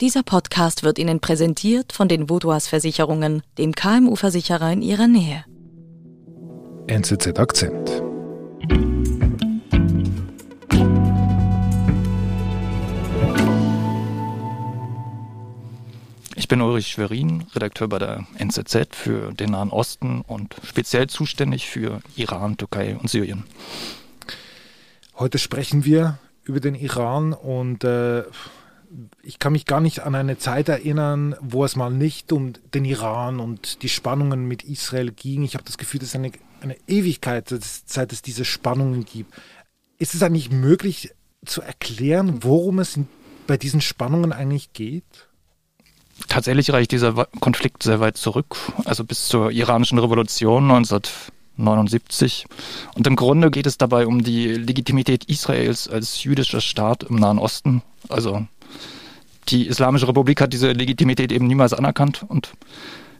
Dieser Podcast wird Ihnen präsentiert von den Vodouas Versicherungen, dem KMU-Versicherer in Ihrer Nähe. NZZ Akzent. Ich bin Ulrich Schwerin, Redakteur bei der NZZ für den Nahen Osten und speziell zuständig für Iran, Türkei und Syrien. Heute sprechen wir über den Iran und äh, ich kann mich gar nicht an eine Zeit erinnern, wo es mal nicht um den Iran und die Spannungen mit Israel ging. Ich habe das Gefühl, das ist eine, eine Ewigkeit, seit es diese Spannungen gibt. Ist es eigentlich möglich zu erklären, worum es bei diesen Spannungen eigentlich geht? Tatsächlich reicht dieser Konflikt sehr weit zurück, also bis zur iranischen Revolution 1979. Und im Grunde geht es dabei um die Legitimität Israels als jüdischer Staat im Nahen Osten. Also die Islamische Republik hat diese Legitimität eben niemals anerkannt und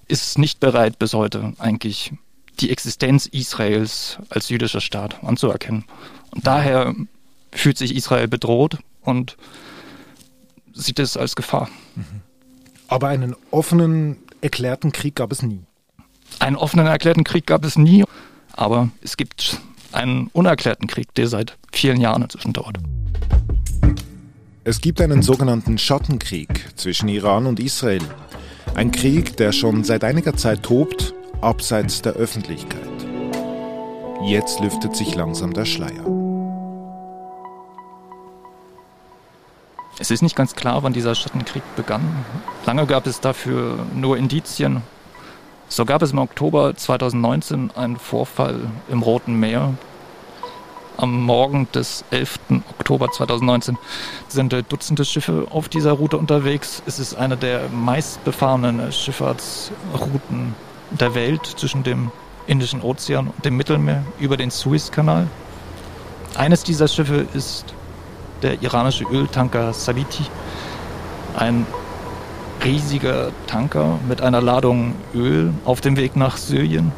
ist nicht bereit bis heute eigentlich die Existenz Israels als jüdischer Staat anzuerkennen. Und daher fühlt sich Israel bedroht und sieht es als Gefahr. Aber einen offenen, erklärten Krieg gab es nie. Einen offenen, erklärten Krieg gab es nie, aber es gibt einen unerklärten Krieg, der seit vielen Jahren inzwischen dauert. Es gibt einen sogenannten Schattenkrieg zwischen Iran und Israel. Ein Krieg, der schon seit einiger Zeit tobt, abseits der Öffentlichkeit. Jetzt lüftet sich langsam der Schleier. Es ist nicht ganz klar, wann dieser Schattenkrieg begann. Lange gab es dafür nur Indizien. So gab es im Oktober 2019 einen Vorfall im Roten Meer, am Morgen des 11. Oktober 2019 sind Dutzende Schiffe auf dieser Route unterwegs. Es ist eine der meistbefahrenen Schifffahrtsrouten der Welt zwischen dem Indischen Ozean und dem Mittelmeer über den Suezkanal. Eines dieser Schiffe ist der iranische Öltanker Saviti, ein riesiger Tanker mit einer Ladung Öl auf dem Weg nach Syrien.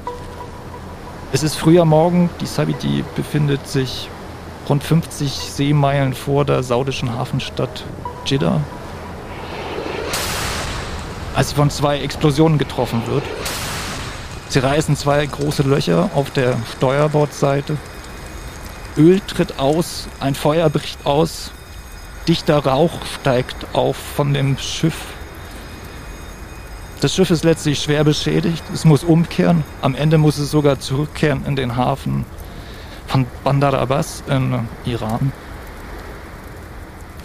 Es ist früher Morgen, die Sabiti befindet sich rund 50 Seemeilen vor der saudischen Hafenstadt Jeddah. Als sie von zwei Explosionen getroffen wird. Sie reißen zwei große Löcher auf der Steuerbordseite. Öl tritt aus, ein Feuer bricht aus, dichter Rauch steigt auf von dem Schiff das Schiff ist letztlich schwer beschädigt. Es muss umkehren. Am Ende muss es sogar zurückkehren in den Hafen von Bandar Abbas in Iran.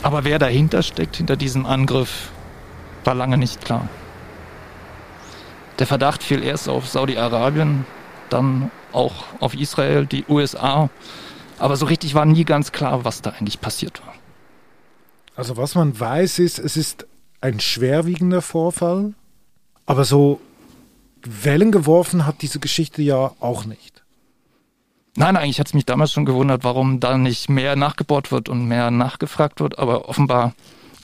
Aber wer dahinter steckt, hinter diesem Angriff, war lange nicht klar. Der Verdacht fiel erst auf Saudi-Arabien, dann auch auf Israel, die USA. Aber so richtig war nie ganz klar, was da eigentlich passiert war. Also was man weiß ist, es ist ein schwerwiegender Vorfall, aber so Wellen geworfen hat diese Geschichte ja auch nicht. Nein, eigentlich hat es mich damals schon gewundert, warum da nicht mehr nachgebohrt wird und mehr nachgefragt wird. Aber offenbar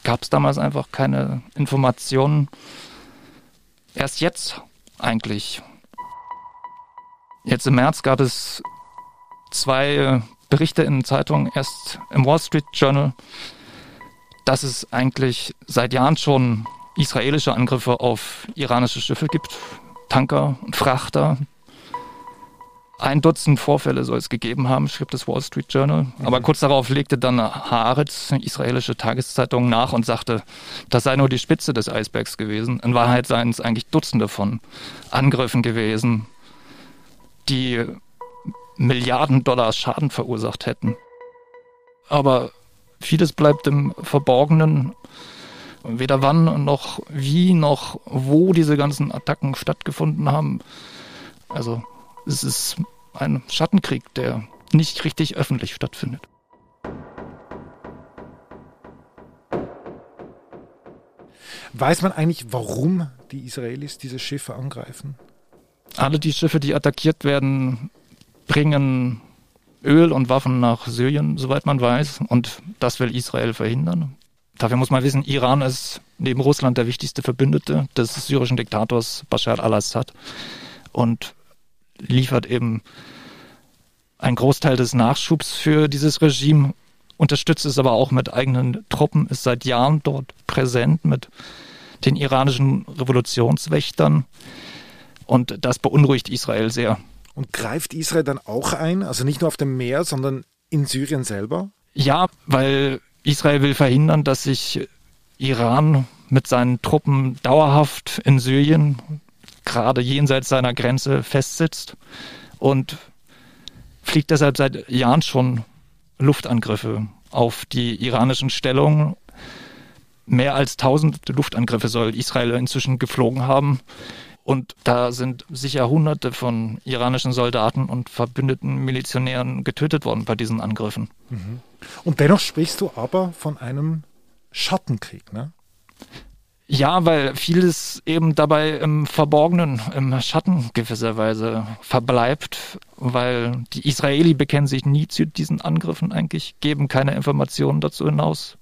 gab es damals einfach keine Informationen. Erst jetzt eigentlich. Jetzt im März gab es zwei Berichte in Zeitungen, erst im Wall Street Journal, dass es eigentlich seit Jahren schon israelische Angriffe auf iranische Schiffe gibt, Tanker und Frachter. Ein Dutzend Vorfälle soll es gegeben haben, schrieb das Wall Street Journal. Aber kurz darauf legte dann Haaretz, eine israelische Tageszeitung, nach und sagte, das sei nur die Spitze des Eisbergs gewesen. In Wahrheit seien es eigentlich Dutzende von Angriffen gewesen, die Milliarden Dollar Schaden verursacht hätten. Aber vieles bleibt im Verborgenen weder wann noch wie noch wo diese ganzen Attacken stattgefunden haben. Also es ist ein Schattenkrieg, der nicht richtig öffentlich stattfindet. Weiß man eigentlich, warum die Israelis diese Schiffe angreifen? Alle die Schiffe, die attackiert werden, bringen Öl und Waffen nach Syrien, soweit man weiß. Und das will Israel verhindern. Dafür muss man wissen, Iran ist neben Russland der wichtigste Verbündete des syrischen Diktators Bashar al-Assad und liefert eben einen Großteil des Nachschubs für dieses Regime. unterstützt es aber auch mit eigenen Truppen, ist seit Jahren dort präsent mit den iranischen Revolutionswächtern. Und das beunruhigt Israel sehr. Und greift Israel dann auch ein? Also nicht nur auf dem Meer, sondern in Syrien selber? Ja, weil Israel will verhindern, dass sich Iran mit seinen Truppen dauerhaft in Syrien, gerade jenseits seiner Grenze, festsitzt und fliegt deshalb seit Jahren schon Luftangriffe auf die iranischen Stellungen. Mehr als 1000 Luftangriffe soll Israel inzwischen geflogen haben. Und da sind sicher Hunderte von iranischen Soldaten und verbündeten Milizionären getötet worden bei diesen Angriffen. Mhm. Und dennoch sprichst du aber von einem Schattenkrieg, ne? Ja, weil vieles eben dabei im Verborgenen, im Schatten gewisserweise verbleibt, weil die Israeli bekennen sich nie zu diesen Angriffen eigentlich, geben keine Informationen dazu hinaus.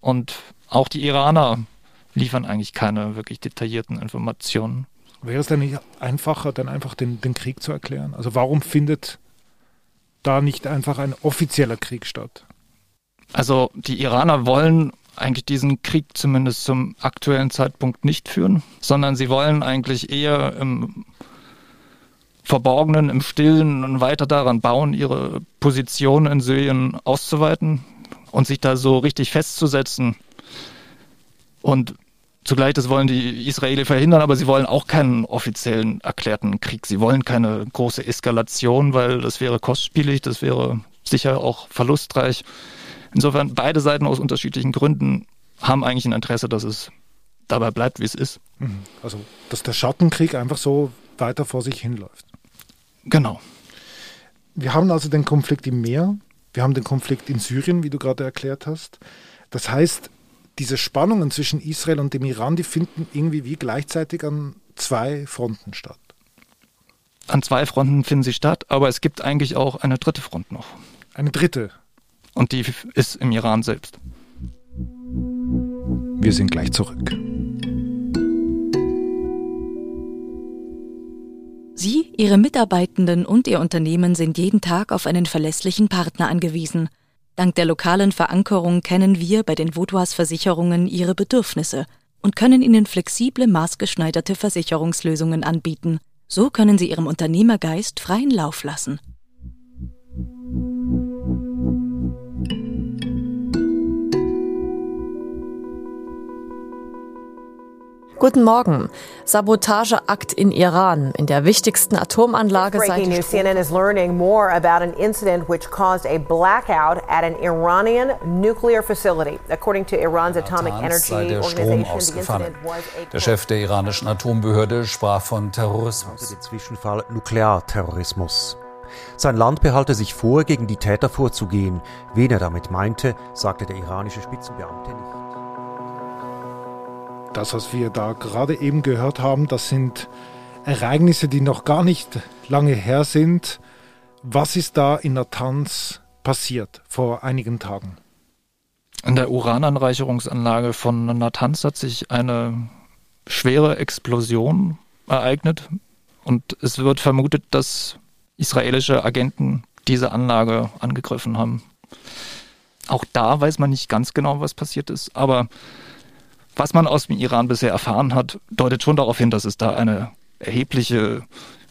Und auch die Iraner liefern eigentlich keine wirklich detaillierten Informationen. Wäre es denn nicht einfacher, dann einfach den, den Krieg zu erklären? Also warum findet da nicht einfach ein offizieller Krieg statt? Also die Iraner wollen eigentlich diesen Krieg zumindest zum aktuellen Zeitpunkt nicht führen, sondern sie wollen eigentlich eher im Verborgenen, im Stillen und weiter daran bauen, ihre Position in Syrien auszuweiten und sich da so richtig festzusetzen. Und zugleich, das wollen die Israeli verhindern, aber sie wollen auch keinen offiziellen erklärten Krieg. Sie wollen keine große Eskalation, weil das wäre kostspielig, das wäre sicher auch verlustreich. Insofern beide Seiten aus unterschiedlichen Gründen haben eigentlich ein Interesse, dass es dabei bleibt, wie es ist. Mhm. Also, dass der Schattenkrieg einfach so weiter vor sich hinläuft. Genau. Wir haben also den Konflikt im Meer, wir haben den Konflikt in Syrien, wie du gerade erklärt hast. Das heißt, diese Spannungen zwischen Israel und dem Iran, die finden irgendwie wie gleichzeitig an zwei Fronten statt. An zwei Fronten finden sie statt, aber es gibt eigentlich auch eine dritte Front noch. Eine dritte? Und die ist im Iran selbst. Wir sind gleich zurück. Sie, Ihre Mitarbeitenden und Ihr Unternehmen sind jeden Tag auf einen verlässlichen Partner angewiesen. Dank der lokalen Verankerung kennen wir bei den Vaudois Versicherungen Ihre Bedürfnisse und können Ihnen flexible, maßgeschneiderte Versicherungslösungen anbieten. So können Sie Ihrem Unternehmergeist freien Lauf lassen. Guten Morgen. Sabotageakt in Iran, in der wichtigsten Atomanlage seit Breaking news. CNN is learning more about an incident which caused a blackout at an Iranian nuclear facility. According to Iran's Atomic Energy Organization, der Chef der iranischen Atombehörde sprach von Terrorismus. Den Zwischenfall Nuklearterrorismus. Sein Land behalte sich vor, gegen die Täter vorzugehen. Wen er damit meinte, sagte der iranische Spitzenbeamte nicht. Das, was wir da gerade eben gehört haben, das sind Ereignisse, die noch gar nicht lange her sind. Was ist da in Natanz passiert vor einigen Tagen? In der Urananreicherungsanlage von Natanz hat sich eine schwere Explosion ereignet und es wird vermutet, dass israelische Agenten diese Anlage angegriffen haben. Auch da weiß man nicht ganz genau, was passiert ist, aber was man aus dem Iran bisher erfahren hat, deutet schon darauf hin, dass es da eine erhebliche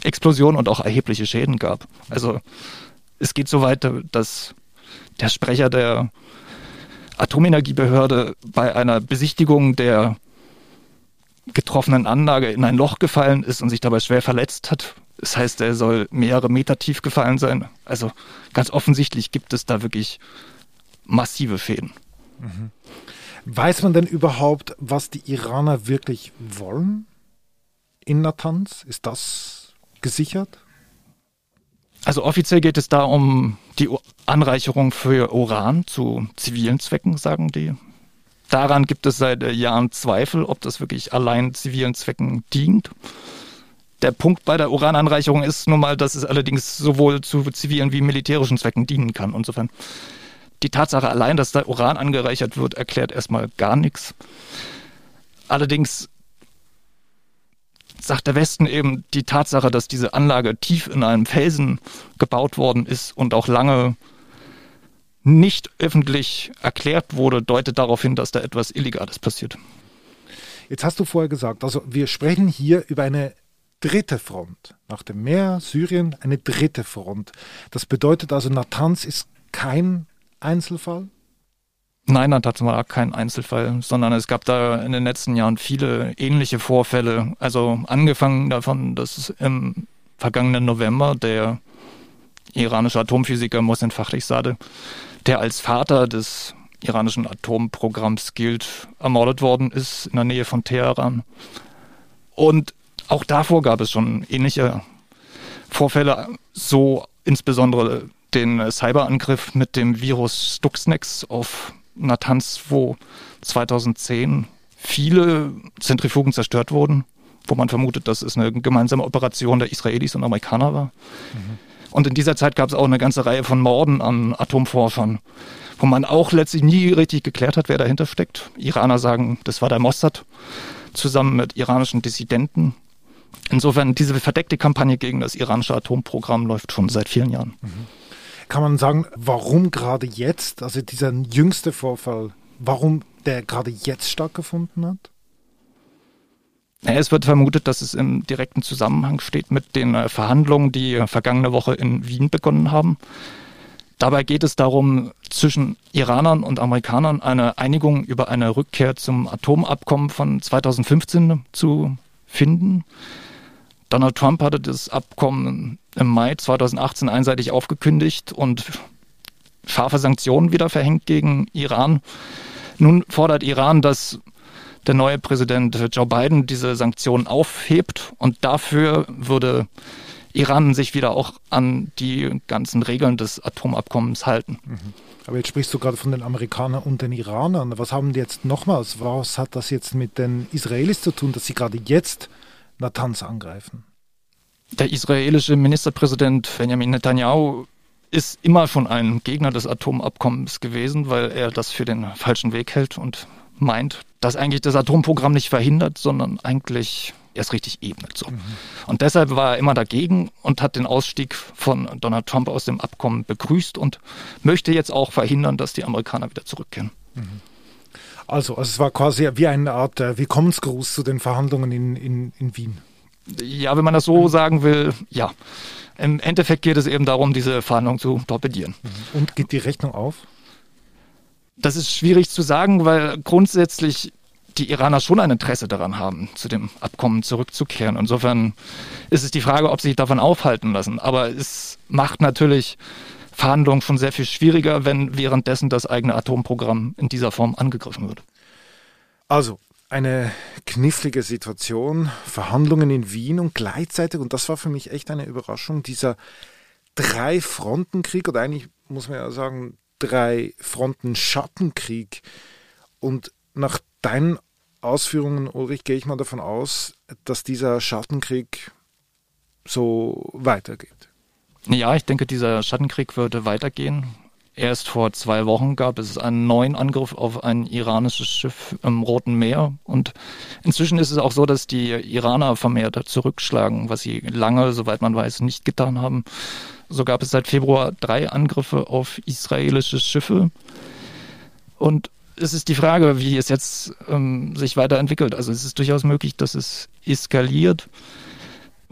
Explosion und auch erhebliche Schäden gab. Also es geht so weit, dass der Sprecher der Atomenergiebehörde bei einer Besichtigung der getroffenen Anlage in ein Loch gefallen ist und sich dabei schwer verletzt hat. Das heißt, er soll mehrere Meter tief gefallen sein. Also ganz offensichtlich gibt es da wirklich massive Fäden. Mhm. Weiß man denn überhaupt, was die Iraner wirklich wollen in Natanz? Ist das gesichert? Also offiziell geht es da um die Anreicherung für Uran zu zivilen Zwecken, sagen die. Daran gibt es seit Jahren Zweifel, ob das wirklich allein zivilen Zwecken dient. Der Punkt bei der Urananreicherung ist nun mal, dass es allerdings sowohl zu zivilen wie militärischen Zwecken dienen kann. Insofern die Tatsache allein, dass da Uran angereichert wird, erklärt erstmal gar nichts. Allerdings sagt der Westen eben die Tatsache, dass diese Anlage tief in einem Felsen gebaut worden ist und auch lange nicht öffentlich erklärt wurde, deutet darauf hin, dass da etwas Illegales passiert. Jetzt hast du vorher gesagt, also wir sprechen hier über eine dritte Front. Nach dem Meer, Syrien, eine dritte Front. Das bedeutet also, Natanz ist kein Einzelfall? Nein, Natanz war kein Einzelfall, sondern es gab da in den letzten Jahren viele ähnliche Vorfälle. Also angefangen davon, dass im vergangenen November der iranische Atomphysiker Mohsen Fakhrizadeh, der als Vater des iranischen Atomprogramms gilt, ermordet worden ist in der Nähe von Teheran. Und auch davor gab es schon ähnliche Vorfälle, so insbesondere den Cyberangriff mit dem Virus Stuxnex auf Natanz, wo 2010 viele Zentrifugen zerstört wurden, wo man vermutet, dass es eine gemeinsame Operation der Israelis und Amerikaner war. Mhm. Und in dieser Zeit gab es auch eine ganze Reihe von Morden an Atomforschern, wo man auch letztlich nie richtig geklärt hat, wer dahinter steckt. Iraner sagen, das war der Mossad zusammen mit iranischen Dissidenten. Insofern, diese verdeckte Kampagne gegen das iranische Atomprogramm läuft schon seit vielen Jahren. Mhm. Kann man sagen, warum gerade jetzt, also dieser jüngste Vorfall, warum der gerade jetzt stattgefunden hat? Es wird vermutet, dass es im direkten Zusammenhang steht mit den äh, Verhandlungen, die vergangene Woche in Wien begonnen haben. Dabei geht es darum, zwischen Iranern und Amerikanern eine Einigung über eine Rückkehr zum Atomabkommen von 2015 zu finden. Donald Trump hatte das Abkommen im Mai 2018 einseitig aufgekündigt und scharfe Sanktionen wieder verhängt gegen Iran. Nun fordert Iran, dass der neue Präsident Joe Biden diese Sanktionen aufhebt und dafür würde Iran sich wieder auch an die ganzen Regeln des Atomabkommens halten. Mhm. Aber jetzt sprichst du gerade von den Amerikanern und den Iranern. Was haben die jetzt nochmals? Was hat das jetzt mit den Israelis zu tun, dass sie gerade jetzt Natanz angreifen? Der israelische Ministerpräsident Benjamin Netanyahu ist immer schon ein Gegner des Atomabkommens gewesen, weil er das für den falschen Weg hält und meint, dass eigentlich das Atomprogramm nicht verhindert, sondern eigentlich erst richtig ebnet. So. Mhm. Und deshalb war er immer dagegen und hat den Ausstieg von Donald Trump aus dem Abkommen begrüßt und möchte jetzt auch verhindern, dass die Amerikaner wieder zurückkehren. Mhm. Also, also es war quasi wie eine Art äh, Willkommensgruß zu den Verhandlungen in, in, in Wien. Ja, wenn man das so sagen will, ja. Im Endeffekt geht es eben darum, diese Verhandlungen zu torpedieren. Mhm. Und geht die Rechnung auf? Das ist schwierig zu sagen, weil grundsätzlich die Iraner schon ein Interesse daran haben, zu dem Abkommen zurückzukehren. Insofern ist es die Frage, ob sie sich davon aufhalten lassen. Aber es macht natürlich Verhandlungen schon sehr viel schwieriger, wenn währenddessen das eigene Atomprogramm in dieser Form angegriffen wird. Also, eine knifflige Situation, Verhandlungen in Wien und gleichzeitig, und das war für mich echt eine Überraschung, dieser Drei-Fronten-Krieg oder eigentlich muss man ja sagen, Drei-Fronten-Schattenkrieg. Und nach deinen Ausführungen, Ulrich, gehe ich mal davon aus, dass dieser Schattenkrieg so weitergeht. Ja, ich denke, dieser Schattenkrieg würde weitergehen. Erst vor zwei Wochen gab es einen neuen Angriff auf ein iranisches Schiff im Roten Meer. Und inzwischen ist es auch so, dass die Iraner vermehrt zurückschlagen, was sie lange, soweit man weiß, nicht getan haben. So gab es seit Februar drei Angriffe auf israelische Schiffe. Und es ist die Frage, wie es jetzt ähm, sich weiterentwickelt. Also es ist durchaus möglich, dass es eskaliert,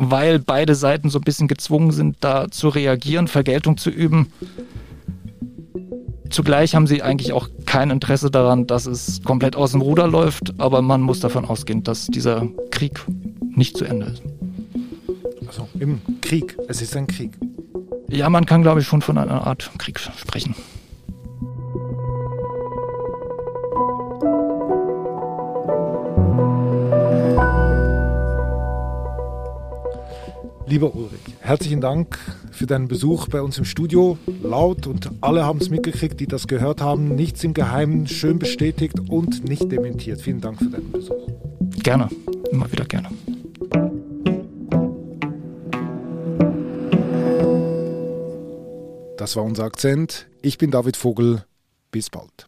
weil beide Seiten so ein bisschen gezwungen sind, da zu reagieren, Vergeltung zu üben. Zugleich haben sie eigentlich auch kein Interesse daran, dass es komplett aus dem Ruder läuft, aber man muss davon ausgehen, dass dieser Krieg nicht zu Ende ist. Also im Krieg, es ist ein Krieg. Ja, man kann, glaube ich, schon von einer Art Krieg sprechen. Lieber Ulrich, herzlichen Dank für deinen Besuch bei uns im Studio. Laut und alle haben es mitgekriegt, die das gehört haben. Nichts im Geheimen, schön bestätigt und nicht dementiert. Vielen Dank für deinen Besuch. Gerne, immer wieder gerne. Das war unser Akzent. Ich bin David Vogel. Bis bald.